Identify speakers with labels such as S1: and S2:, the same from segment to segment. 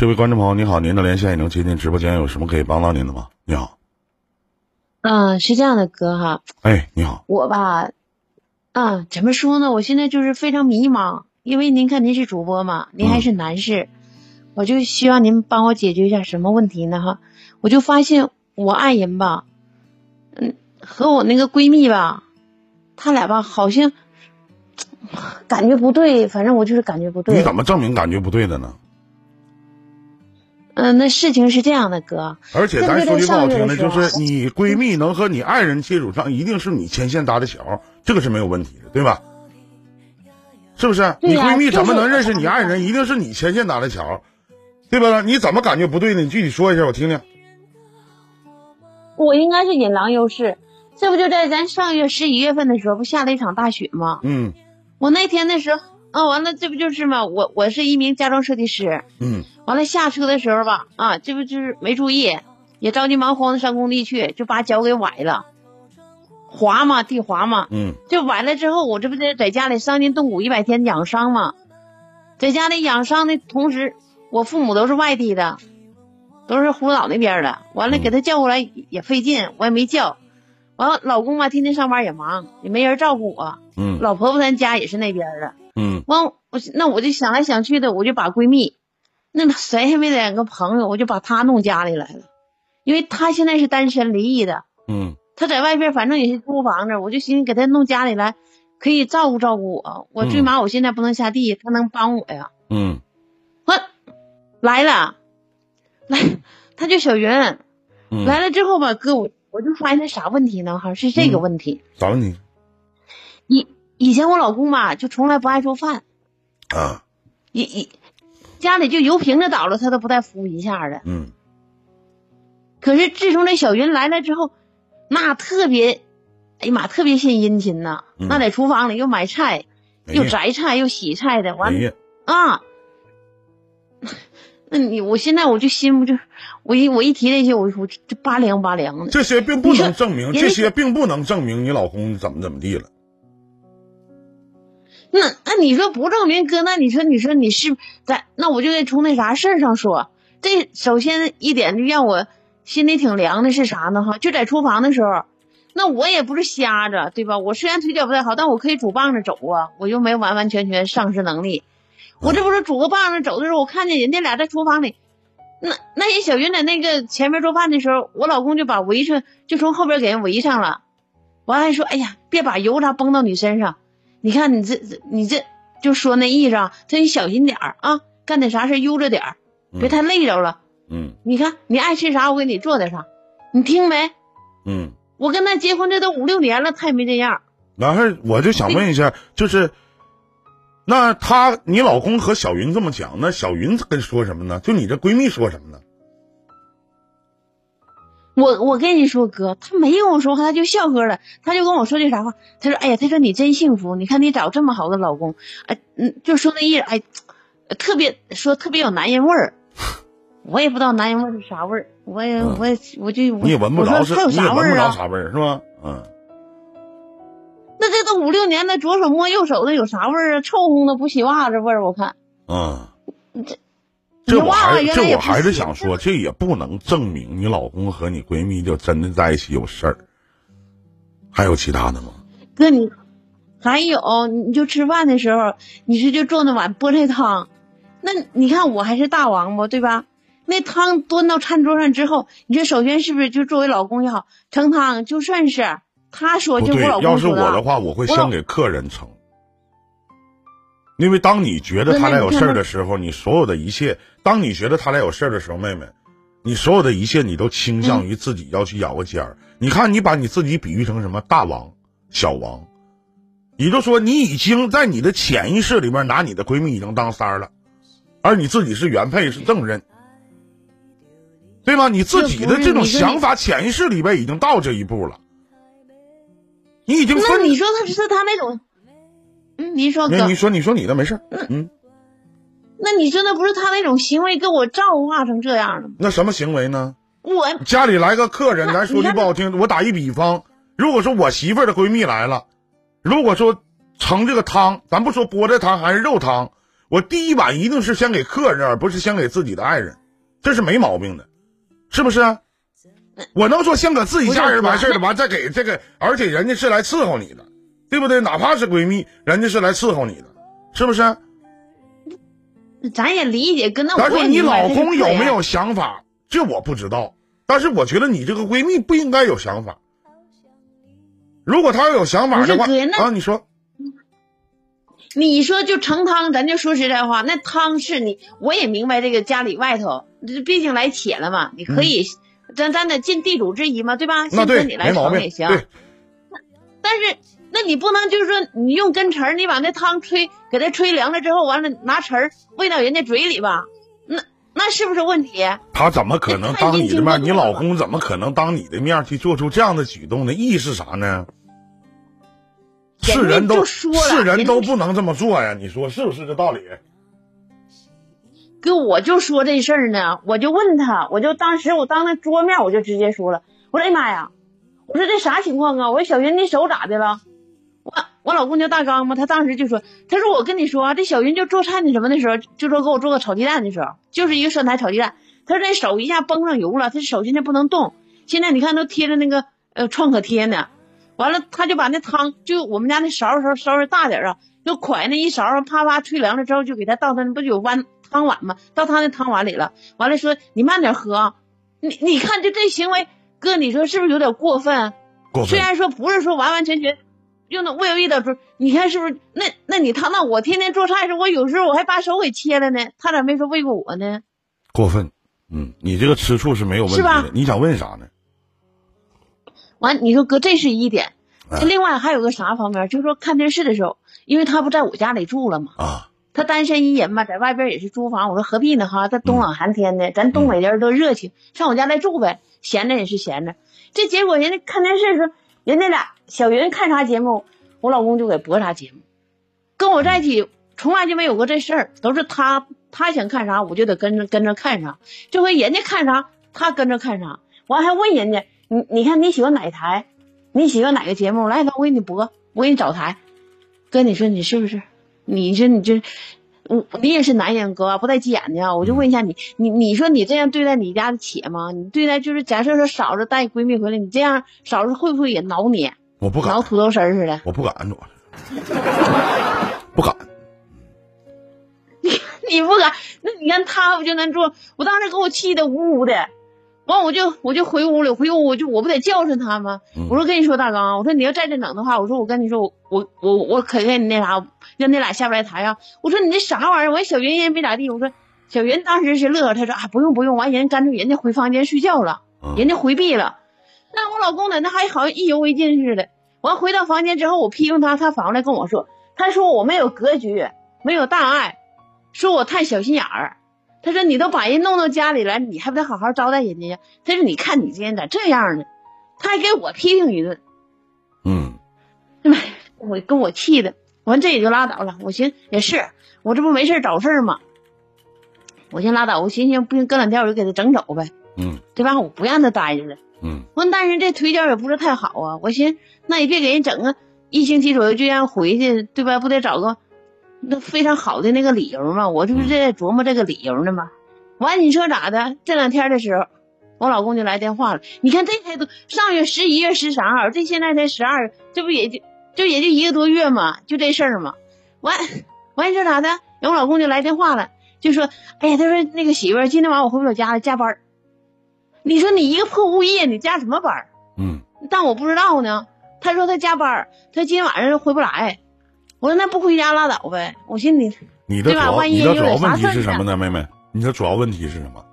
S1: 这位观众朋友，你好，您的连线已能接进直播间，有什么可以帮到您的吗？你好，
S2: 嗯，是这样的，哥哈，
S1: 哎，你好，
S2: 我吧，啊，怎么说呢？我现在就是非常迷茫，因为您看您是主播嘛，您还是男士，我就希望您帮我解决一下什么问题呢？哈，我就发现我爱人吧，嗯，和我那个闺蜜吧，他俩吧好像感觉不对，反正我就是感觉不对。
S1: 你怎么证明感觉不对的呢？
S2: 嗯，那事情是这样的，哥。
S1: 而且咱说句不好听的，就是你闺蜜能和你爱人接触上，一定是你牵线搭的桥，这个是没有问题的，对吧？是不是？你闺蜜怎么能认识你爱人？一定是你牵线搭的桥，对吧？你怎么感觉不对呢？你具体说一下，我听听。
S2: 我应该是引狼入室，这不就在咱上月十一月份的时候，不下了一场大雪吗？
S1: 嗯。
S2: 我那天的时候。啊，完了，这不就是吗？我我是一名家装设计师，
S1: 嗯，
S2: 完了下车的时候吧，啊，这不就是没注意，也着急忙慌的上工地去，就把脚给崴了，滑嘛，地滑嘛，
S1: 嗯，
S2: 就崴了之后，我这不得在家里伤筋动骨一百天养伤嘛，在家里养伤的同时，我父母都是外地的，都是葫芦岛那边的，完了给他叫过来也费劲，我也没叫，完了老公吧天天上班也忙，也没人照顾我，
S1: 嗯，
S2: 老婆婆咱家也是那边的。
S1: 嗯，
S2: 完我那我就想来想去的，我就把闺蜜，那谁还没两个朋友，我就把她弄家里来了，因为她现在是单身离异的，
S1: 嗯，
S2: 她在外边反正也是租房子，我就寻思给她弄家里来，可以照顾照顾我，我最起码我现在不能下地，她能帮我呀，
S1: 嗯，
S2: 我来了，来，她叫小云，来了之后吧，哥我我就发现她啥问题呢？哈，是这个问题，
S1: 啥问题？
S2: 一。以前我老公吧，就从来不爱做饭，
S1: 啊，
S2: 一一家里就油瓶子倒了，他都不带扶一下的。
S1: 嗯。
S2: 可是自从这小云来了之后，那特别，哎呀妈，特别献殷勤呐！那在厨房里又买菜，又择菜，又洗菜的，完了啊。那你我现在我就心不就，我一我一提这些，我我就拔凉拔凉的。
S1: 这些并不能证明，这些并不能证明你老公怎么怎么地了。
S2: 那那你说不证明哥，那你说你说你是在那我就得从那啥事儿上说。这首先一点就让我心里挺凉的是啥呢？哈，就在厨房的时候，那我也不是瞎子，对吧？我虽然腿脚不太好，但我可以拄棒子走啊，我又没完完全全丧失能力。我这不是拄个棒子走的时候，我看见人家俩在厨房里，那那些小云在那个前面做饭的时候，我老公就把围裙就从后边给人围上了，完还说：“哎呀，别把油渣崩到你身上。”你看你这这你这就说那意思啊，这你小心点儿啊，干点啥事悠着点儿，别太累着了。
S1: 嗯，
S2: 你看你爱吃啥，我给你做点啥，你听没？
S1: 嗯，
S2: 我跟他结婚这都五六年了，他也没这样。
S1: 完事儿我就想问一下，就是那他你老公和小云这么讲，那小云跟说什么呢？就你这闺蜜说什么呢？
S2: 我我跟你说哥，他没跟我说话，他就笑呵了，他就跟我说句啥话？他说：“哎呀，他说你真幸福，你看你找这么好的老公，哎，嗯，就说那意思，哎，特别说特别有男人味儿。我也不知道男人味儿是啥味儿，我也我也我就
S1: 你也闻不着是，
S2: 你
S1: 也闻不着啥味儿是吧？嗯。
S2: 那这都五六年的，左手摸右手的有啥味儿啊？臭烘的，不洗袜子味儿，我看。
S1: 嗯。
S2: 这。
S1: 这我还这我还是想说，这也不能证明你老公和你闺蜜就真的在一起有事儿。还有其他的吗？
S2: 哥，你还有，你就吃饭的时候，你是就做那碗菠菜汤，那你看我还是大王不对吧？那汤端到餐桌上之后，你说首先是不是就作为老公也好盛汤？就算是他说，就我老公
S1: 要是我的话，我会先给客人盛。因为当你觉得他俩有事儿的时候，你所有的一切；当你觉得他俩有事儿的时候，妹妹，你所有的一切你都倾向于自己要去咬个尖儿。你看，你把你自己比喻成什么大王、小王，也就说你已经在你的潜意识里面拿你的闺蜜已经当三儿了，而你自己是原配是正人，对吗？你自己的这种想法潜意识里边已经到这一步了，你已经
S2: 那你说他是他那种。嗯，您说哥，
S1: 你说你说你的没事嗯，
S2: 那你真的不是他那种行为给我造化成这样的吗？
S1: 那什么行为呢？
S2: 我
S1: 家里来个客人，咱说句不好听，我打一比方，如果说我媳妇儿的闺蜜来了，如果说盛这个汤，咱不说菠菜汤还是肉汤，我第一碗一定是先给客人，而不是先给自己的爱人，这是没毛病的，是不是？我能说先给自己家人完事儿了，完再给这个，而且人家是来伺候你的，对不对？哪怕是闺蜜，人家是来伺候你的，是不是？
S2: 咱也理解，跟那
S1: 咱说你老公有没有想法？这我不知道，但是我觉得你这个闺蜜不应该有想法。如果她要有想法的话啊，你说，
S2: 你说就盛汤，咱就说实在话，那汤是你，我也明白这个家里外头，这毕竟来且了嘛，你可以，咱咱得尽地主之谊嘛，对吧？
S1: 那对，
S2: 你来盛也行。但是。那你不能就是说你用根儿你把那汤吹给它吹凉了之后，完了拿绳喂到人家嘴里吧？那那是不是问题？
S1: 他怎么可能当你的面？你老公怎么可能当你的面去做出这样的举动呢？意是啥呢？是人都是人都不能这么做呀！你说是不是这道理？
S2: 哥，我就说这事儿呢，我就问他，我就当时我当着桌面我就直接说了，我说哎妈呀，我说这啥情况啊？我说小云，你手咋的了？我我老公叫大刚嘛，他当时就说，他说我跟你说啊，这小云就做菜那什么的时候，就说给我做个炒鸡蛋的时候，就是一个蒜苔炒鸡蛋，他说那手一下崩上油了，他手现在不能动，现在你看都贴着那个呃创可贴呢，完了他就把那汤，就我们家那勺勺稍微大点啊，就㧟那一勺啪啪吹凉了之后，就给他倒他不就有碗汤碗嘛？倒他那汤碗里了，完了说你慢点喝，你你看就这行为，哥你说是不是有点过分？
S1: 过分。
S2: 虽然说不是说完完全全。用的未有一点儿你看是不是？那那你他那我天天做菜时，我有时候我还把手给切了呢，他咋没说喂过我呢？
S1: 过分，嗯，你这个吃醋是没有问题的。你想问啥呢？
S2: 完，你说哥，这是一点。这另外还有个啥方面？就是说看电视的时候，因为他不在我家里住了嘛。
S1: 啊。
S2: 他单身一人嘛，在外边也是租房。我说何必呢？哈，这冬冷寒天的，咱东北人都热情，上我家来住呗。闲着也是闲着。这结果人家看电视说，人家俩。小云看啥节目，我老公就给播啥节目。跟我在一起从来就没有过这事儿，都是他他想看啥，我就得跟着跟着看啥。这回人家看啥，他跟着看啥。我还问人家，你你看你喜欢哪台？你喜欢哪个节目？来，我给你播，我给你找台。哥，你说你是不是？你说你这，我你也是男人，哥不带急眼的啊。我就问一下你，你你说你这样对待你家的姐吗？你对待就是假设说嫂子带闺蜜回来，你这样嫂子会不会也挠你？
S1: 我不敢，
S2: 挠土豆丝似的。
S1: 我不敢，主不敢。
S2: 你 你不敢，那你看他不就能做？我当时给我气的呜呜的，完我就我就回屋里，回屋我就我不得教训他吗？我说跟你说大刚，我说你要再这整的话，我说我跟你说我我我我可给你那啥，让你俩下不来台啊！我说你这啥玩意儿？我说小云也没咋地。我说小云当时是乐，他说啊不用不用，完人干脆人家回房间睡觉了，人家回避了。那我老公在那还好像意犹未尽似的。完回到房间之后，我批评他，他反过来跟我说：“他说我没有格局，没有大爱，说我太小心眼儿。他说你都把人弄到家里来，你还不得好好招待人家呀？他说你看你今天咋这样呢？他还给我批评一顿。
S1: 嗯，
S2: 哎，我跟我气的，完这也就拉倒了。我寻也是，我这不没事找事吗？我先拉倒。我寻思不行，隔两天我就给他整走呗。
S1: 嗯，
S2: 对吧？我不让他待着了。”
S1: 嗯，
S2: 完，但是这腿脚也不是太好啊。我寻，那也别给人整个一星期左右就让回去，对吧？不得找个那非常好的那个理由嘛。我这不是在琢磨这个理由呢吗？完，你说咋的？这两天的时候，我老公就来电话了。你看这才都上月十一月十三号，这现在才十二，这不也就就也就一个多月嘛，就这事儿嘛。完完，你说咋的？我老公就来电话了，就说：“哎呀，他说那个媳妇儿今天晚上我回不了家了，加班。”你说你一个破物业，你加什么班？
S1: 嗯，
S2: 但我不知道呢。他说他加班，他今天晚上回不来。我说那不回家拉倒呗。我寻思你，
S1: 你的主要你的主要问题是什么呢，妹妹？你的主要问题是什么？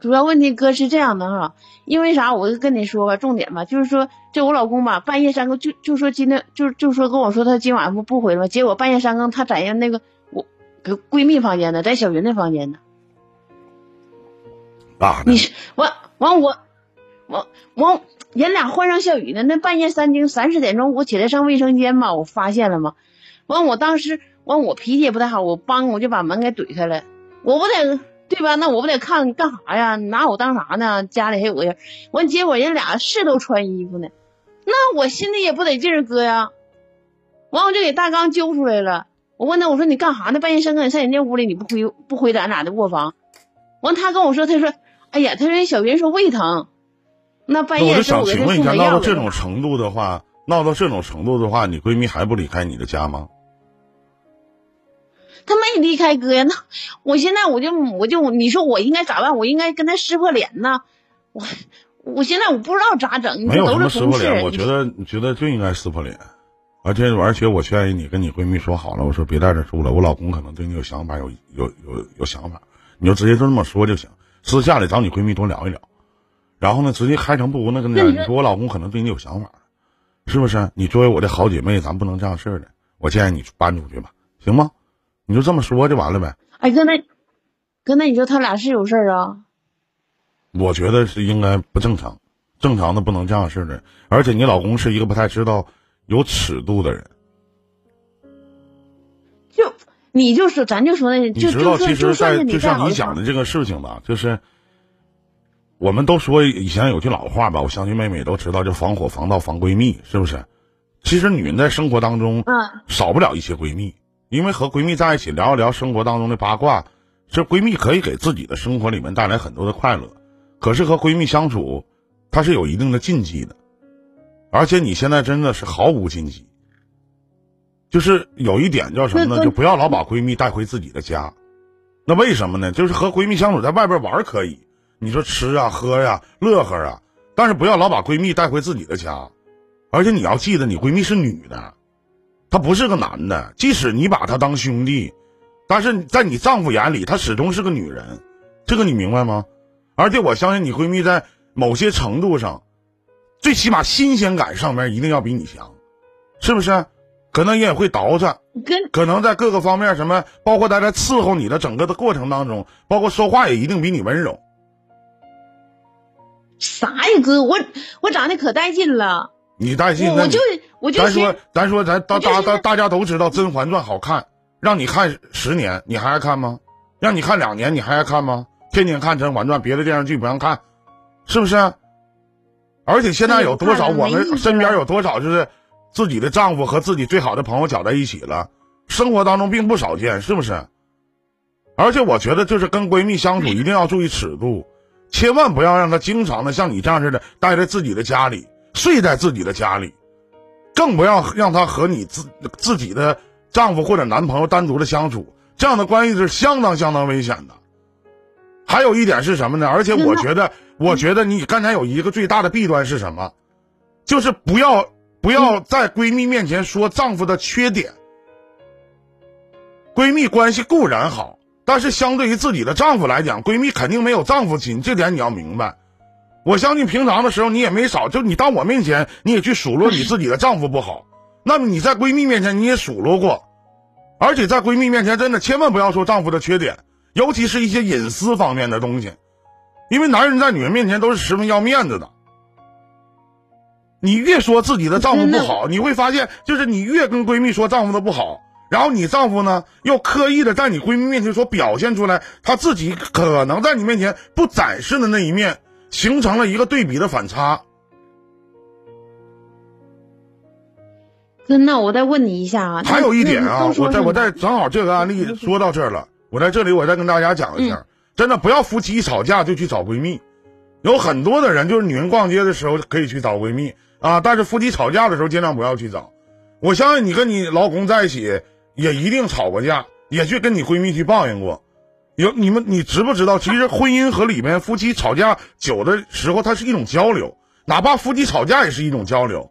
S2: 主要问题哥是这样的哈，因为啥？我就跟你说吧，重点吧，就是说这我老公吧，半夜三更就就说今天就就说跟我说他今晚不不回了，结果半夜三更他在人那个我闺蜜房间呢，在小云的房间呢。你是完完我，我我人俩欢声笑语呢。那半夜三更三四点钟，我起来上卫生间嘛，我发现了嘛。完我当时完我脾气也不太好，我帮我就把门给怼开了。我不得对吧？那我不得看你干啥呀？拿我当啥呢？家里还有个人。完结果人俩是都穿衣服呢，那我心里也不得劲儿，哥呀。完我就给大刚揪出来了。我问他，我说你干啥呢？半夜三更上人家屋里，你不回不回咱俩的卧房？完，他跟我说，他说，哎呀，他说小云说胃疼，那半夜
S1: 我就想请问一下，闹到这种程度的话，闹到这种程度的话，你闺蜜还不离开你的家吗？
S2: 她没离开哥呀，那我现在我就我就你说我应该咋办？我应该跟他撕破脸呢？我我现在我不知道咋整，你
S1: 没有什么撕破脸，我觉得觉得就应该撕破脸，而且而且我建议你跟你闺蜜说好了，我说别在这住了，我老公可能对你有想法，有有有有想法，你就直接就这么说就行，私下里找你闺蜜多聊一聊，然后呢，直接开诚布公的跟
S2: 你说
S1: 你说我老公可能对你有想法，是不是？你作为我的好姐妹，咱不能这样式儿的，我建议你搬出去吧，行吗？你就这么说就完了呗。
S2: 哎哥那哥那你说他俩是有事儿啊？
S1: 我觉得是应该不正常，正常的不能这样式的。而且你老公是一个不太知道有尺度的人，
S2: 就你就是咱就说那
S1: 你
S2: 就
S1: 知道，其实
S2: 就就算
S1: 在就像你讲的这个事情吧，就是我们都说以前有句老话吧，我相信妹妹也都知道，就防火防盗防闺蜜，是不是？其实女人在生活当中
S2: 嗯
S1: 少不了一些闺蜜，因为和闺蜜在一起聊一聊生活当中的八卦，这闺蜜可以给自己的生活里面带来很多的快乐。可是和闺蜜相处，它是有一定的禁忌的，而且你现在真的是毫无禁忌。就是有一点叫什么呢？就不要老把闺蜜带回自己的家。那为什么呢？就是和闺蜜相处，在外边玩可以，你说吃啊、喝呀、乐呵啊，但是不要老把闺蜜带回自己的家。而且你要记得，你闺蜜是女的，她不是个男的。即使你把她当兄弟，但是在你丈夫眼里，她始终是个女人。这个你明白吗？而且我相信你闺蜜在某些程度上，最起码新鲜感上面一定要比你强，是不是？可能也会倒饬，可能在各个方面什么，包括在在伺候你的整个的过程当中，包括说话也一定比你温柔。
S2: 啥呀哥，我我长得可带劲了，
S1: 你带劲，那你
S2: 我我就我就
S1: 咱说，咱说，咱大大大大家都知道《甄嬛传》好看，让你看十年，你还爱看吗？让你看两年，你还爱看吗？天天看《甄嬛传》，别的电视剧不让看，是不是？而且现在有多少我们身边有多少就是自己的丈夫和自己最好的朋友搅在一起了，生活当中并不少见，是不是？而且我觉得，就是跟闺蜜相处一定要注意尺度，千万不要让她经常的像你这样似的待在自己的家里，睡在自己的家里，更不要让她和你自自己的丈夫或者男朋友单独的相处，这样的关系是相当相当危险的。还有一点是什么呢？而且我觉得，我觉得你刚才有一个最大的弊端是什么？就是不要不要在闺蜜面前说丈夫的缺点。闺蜜关系固然好，但是相对于自己的丈夫来讲，闺蜜肯定没有丈夫亲，这点你要明白。我相信平常的时候你也没少，就你到我面前你也去数落你自己的丈夫不好，那么你在闺蜜面前你也数落过，而且在闺蜜面前真的千万不要说丈夫的缺点，尤其是一些隐私方面的东西，因为男人在女人面前都是十分要面子的。你越说自己的丈夫不好，你会发现，就是你越跟闺蜜说丈夫的不好，然后你丈夫呢又刻意的在你闺蜜面前所表现出来他自己可能在你面前不展示的那一面，形成了一个对比的反差。
S2: 哥，那我再问你一下啊，
S1: 还有一点啊，我再我再正好这个案例说到这儿了，我在这里我再跟大家讲一下，真的不要夫妻一吵架就去找闺蜜，有很多的人就是女人逛街的时候可以去找闺蜜啊，但是夫妻吵架的时候尽量不要去找。我相信你跟你老公在一起也一定吵过架，也去跟你闺蜜去抱怨过。有你们你知不知道？其实婚姻和里面夫妻吵架久的时候，它是一种交流，哪怕夫妻吵架也是一种交流。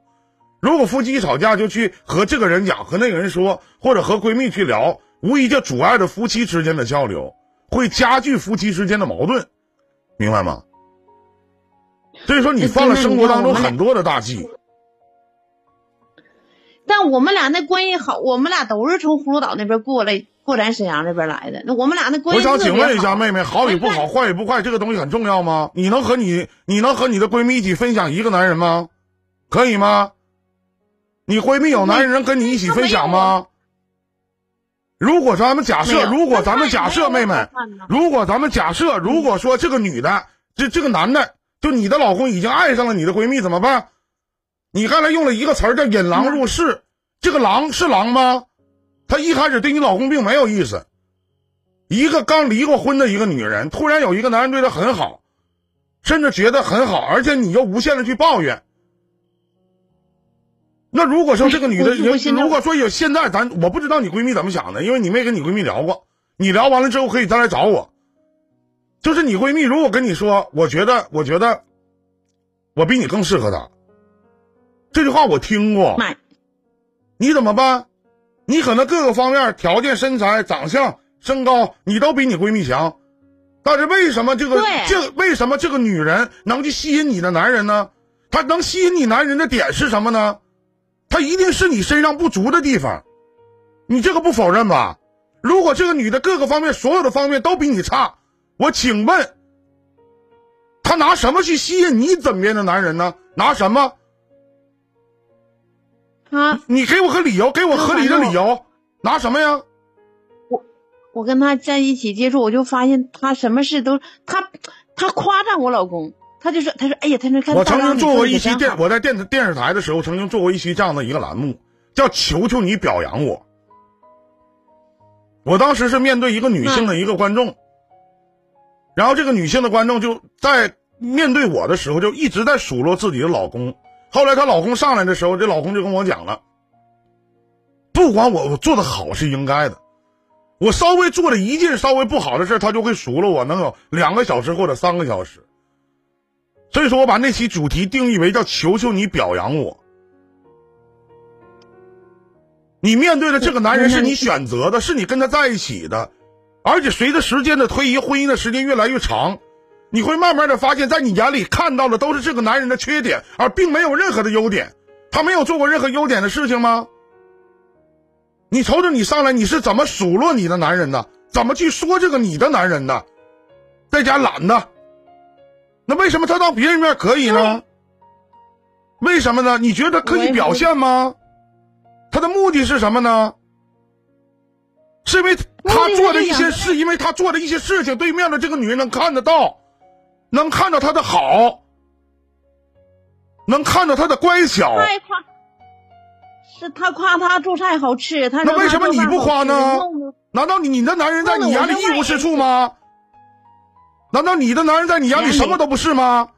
S1: 如果夫妻一吵架就去和这个人讲，和那个人说，或者和闺蜜去聊，无疑就阻碍了夫妻之间的交流，会加剧夫妻之间的矛盾，明白吗？所以说你犯了生活当中很多的大忌。
S2: 但我们俩那关系好，我们俩都是从葫芦岛那边过来，过咱沈阳这边来的。那我们俩那关系特别
S1: 想请问一下妹妹，好与不好，坏与不坏，这个东西很重要吗？你能和你你能和你的闺蜜一起分享一个男人吗？可以吗？你闺蜜有男人跟你一起分享吗？如果咱们假设，如果咱们假设，妹妹如果咱们假设，如果说这个女的，这这个男的，就你的老公已经爱上了你的闺蜜，怎么办？你刚才用了一个词儿叫引狼入室，这个狼是狼吗？她一开始对你老公并没有意思。一个刚离过婚的一个女人，突然有一个男人对她很好，甚至觉得很好，而且你又无限的去抱怨。那如果说这个女的，如果说有现在咱我不知道你闺蜜怎么想的，因为你没跟你闺蜜聊过。你聊完了之后可以再来找我。就是你闺蜜如果跟你说，我觉得，我觉得，我比你更适合她。这句话我听过。你怎么办？你可能各个方面条件、身材、长相、身高，你都比你闺蜜强。但是为什么这个这为什么这个女人能去吸引你的男人呢？她能吸引你男人的点是什么呢？她一定是你身上不足的地方。你这个不否认吧？如果这个女的各个方面所有的方面都比你差，我请问，她拿什么去吸引你枕边的男人呢？拿什么？
S2: 啊！
S1: 你给我个理由，给我合理的理由，拿什么呀？
S2: 我我跟他在一起接触，我就发现他什么事都他他夸赞我老公，他就说他说哎呀，他说看
S1: 我曾经做过一期电，我在电视电视台的时候曾经做过一期这样的一个栏目，叫“求求你表扬我”。我当时是面对一个女性的一个观众，然后这个女性的观众就在面对我的时候就一直在数落自己的老公。后来她老公上来的时候，这老公就跟我讲了：“不管我我做的好是应该的，我稍微做了一件稍微不好的事他就会数落我，能有两个小时或者三个小时。”所以说我把那期主题定义为叫“求求你表扬我”。你面对的这个男人是你选择的，是你跟他在一起的，而且随着时间的推移，婚姻的时间越来越长，你会慢慢的发现，在你眼里看到的都是这个男人的缺点，而并没有任何的优点。他没有做过任何优点的事情吗？你瞅瞅你上来你是怎么数落你的男人的？怎么去说这个你的男人的？在家懒的，那为什么他到别人面可以呢？为什么呢？你觉得可以表现吗？他的目的是什么呢？是因为他做的一些，事因为他做的一些事情，对面的这个女人能看得到，能看到他的好，能看到他的乖巧。
S2: 太夸，是他夸他做菜好吃，他
S1: 那为什么你不夸呢？难道你你的男人在你眼里一无是处吗？难道你的男人在你眼里什么都不是吗？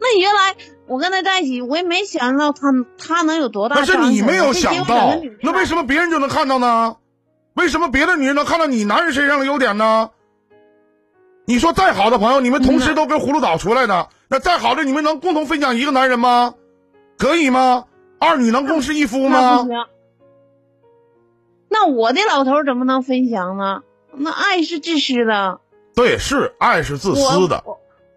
S2: 那原来我跟他在一起，我也没想到他他能有多大。
S1: 但是你没有想到，那为什么别人就能看到呢？为什么别的女人能看到你男人身上的优点呢？你说再好的朋友，你们同时都跟葫芦岛出来的，那再好的你们能共同分享一个男人吗？可以吗？二女能共侍一夫吗？
S2: 那我的老头怎么能分享呢？那爱是自私的。
S1: 对，是爱是自私的。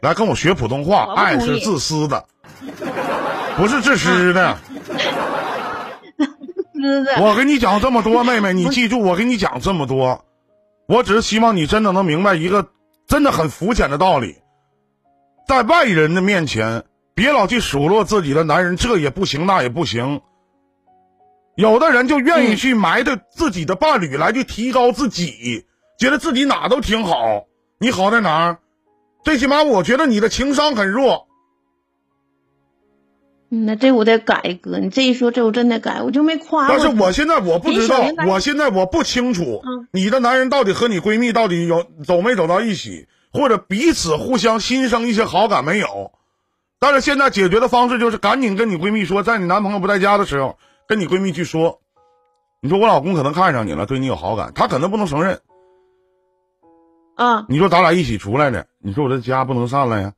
S1: 来跟我学普通话，爱是自私的，不是自私的。我跟你讲这么多，妹妹，你记住，我跟你讲这么多，我只是希望你真的能明白一个真的很肤浅的道理，在外人的面前，别老去数落自己的男人，这也不行，那也不行。有的人就愿意去埋汰自己的伴侣来去提高自己，觉得自己哪都挺好，你好在哪儿？最起码我觉得你的情商很弱。
S2: 那这我得改哥，你这一说，这我真得改，我就没夸。
S1: 但是我现在我不知道，我现在我不清楚，你的男人到底和你闺蜜到底有走没走到一起，或者彼此互相心生一些好感没有？但是现在解决的方式就是赶紧跟你闺蜜说，在你男朋友不在家的时候，跟你闺蜜去说，你说我老公可能看上你了，对你有好感，他可能不能承认。
S2: 啊！
S1: 你说咱俩一起出来的，你说我这家不能散了呀？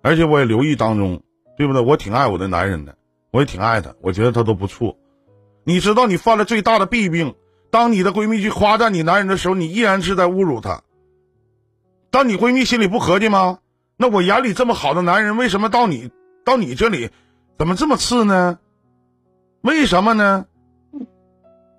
S1: 而且我也留意当中，对不对？我挺爱我的男人的，我也挺爱他，我觉得他都不错。你知道你犯了最大的弊病，当你的闺蜜去夸赞你男人的时候，你依然是在侮辱他。当你闺蜜心里不合计吗？那我眼里这么好的男人，为什么到你到你这里，怎么这么次呢？为什么呢？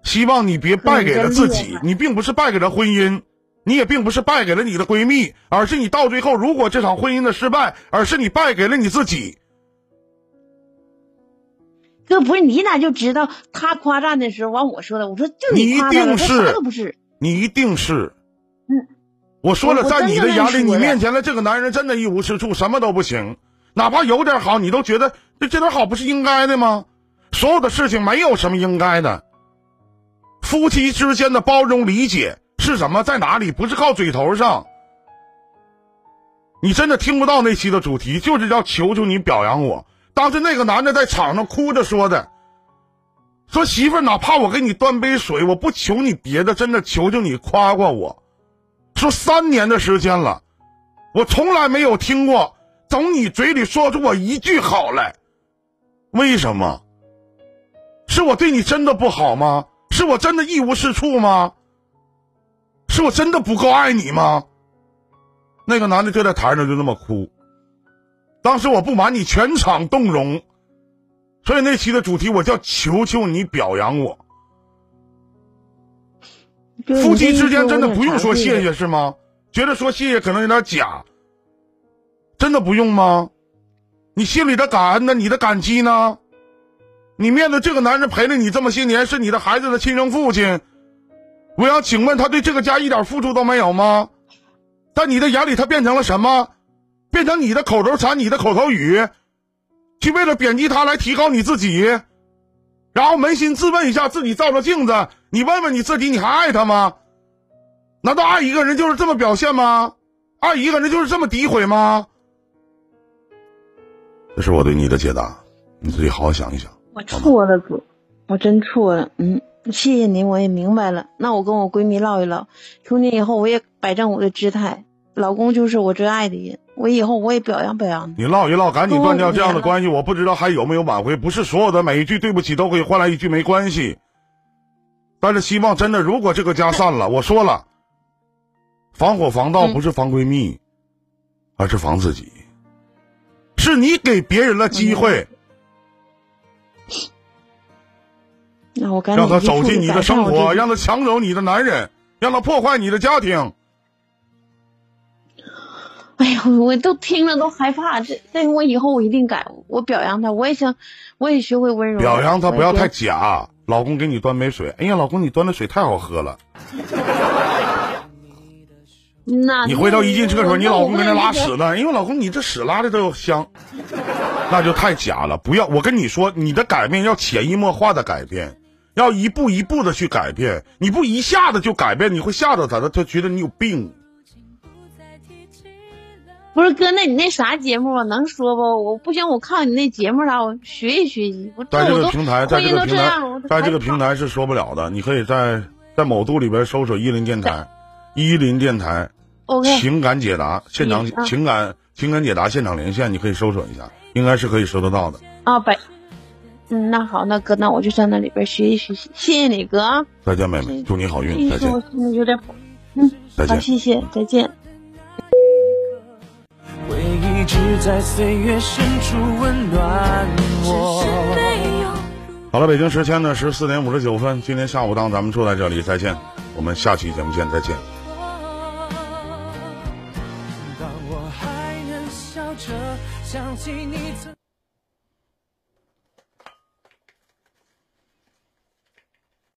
S1: 希望你别败给了自己，你并不是败给了婚姻。你也并不是败给了你的闺蜜，而是你到最后，如果这场婚姻的失败，而是你败给了你自己。
S2: 哥，不是你咋就知道他夸赞的时候完我说的？我说就
S1: 你一定
S2: 是，不是
S1: 你一定是。
S2: 嗯，
S1: 我说了，在你的眼里，你面前的这个男人真的一无是处，什么都不行，哪怕有点好，你都觉得这这点好不是应该的吗？所有的事情没有什么应该的。夫妻之间的包容理解是什么？在哪里？不是靠嘴头上。你真的听不到那期的主题，就是要求求你表扬我。当时那个男的在场上哭着说的，说媳妇儿，哪怕我给你端杯水，我不求你别的，真的求求你夸夸我。说三年的时间了，我从来没有听过从你嘴里说出我一句好来。为什么？是我对你真的不好吗？是我真的一无是处吗？是我真的不够爱你吗？那个男的就在台上就那么哭。当时我不瞒你，全场动容。所以那期的主题我叫“求求你表扬我”。夫妻之间真的不用说谢谢是吗？觉得说谢谢可能有点假，真的不用吗？你心里的感恩呢？你的感激呢？你面对这个男人陪了你这么些年，是你的孩子的亲生父亲。我想请问他对这个家一点付出都没有吗？在你的眼里，他变成了什么？变成你的口头禅、你的口头语，去为了贬低他来提高你自己，然后扪心自问一下，自己照照镜子，你问问你自己，你还爱他吗？难道爱一个人就是这么表现吗？爱一个人就是这么诋毁吗？这是我对你的解答，你自己好好想一想。
S2: 我错了，哥，我真错了。嗯，谢谢你，我也明白了。那我跟我闺蜜唠一唠，从今以后我也摆正我的姿态。老公就是我最爱的人，我以后我也表扬表扬
S1: 你。你唠一唠，赶紧断掉这样的关系。我不知道还有没有挽回。不是所有的每一句对不起都可以换来一句没关系。但是希望真的，如果这个家散了，我说了，防火防盗不是防闺蜜，而是防自己。是你给别人了机会。
S2: 那我
S1: 让他走进你的生活，让他抢走你的男人，让他破坏你的家庭。
S2: 哎呀，我都听了都害怕。这，这我以后我一定改。我表扬他，我也想，我也学会温柔。
S1: 表扬他不要太假。老公给你端杯水，哎呀，老公你端的水太好喝了。
S2: 那
S1: 你回头一进厕所，你老公在那拉屎呢。因为，老公你这屎拉的都香，那就太假了。不要，我跟你说，你的改变要潜移默化的改变。要一步一步的去改变，你不一下子就改变，你会吓着他，他他觉得你有病。
S2: 不是哥，那你那啥节目能说不？我不行，我看你那节目啥，我学习学习。
S1: 在这个平台，在这个平台，在这个平台是说不了的。你可以在在某度里边搜索“伊林电台”，伊林电台
S2: ，OK，
S1: 情感解答现场情感情感解答现场连线，你可以搜索一下，应该是可以搜得到的。
S2: 啊，百。嗯，那好，那哥，那我就在那里边学习学习，谢谢你哥。
S1: 再见，妹妹，祝你好运，再见。
S2: 我有点，嗯，
S1: 再见，
S2: 谢谢，再见。
S1: 直在岁月深处温暖我好了，北京时间呢十四点五十九分，今天下午档咱们坐在这里，再见，我们下期节目见，再见。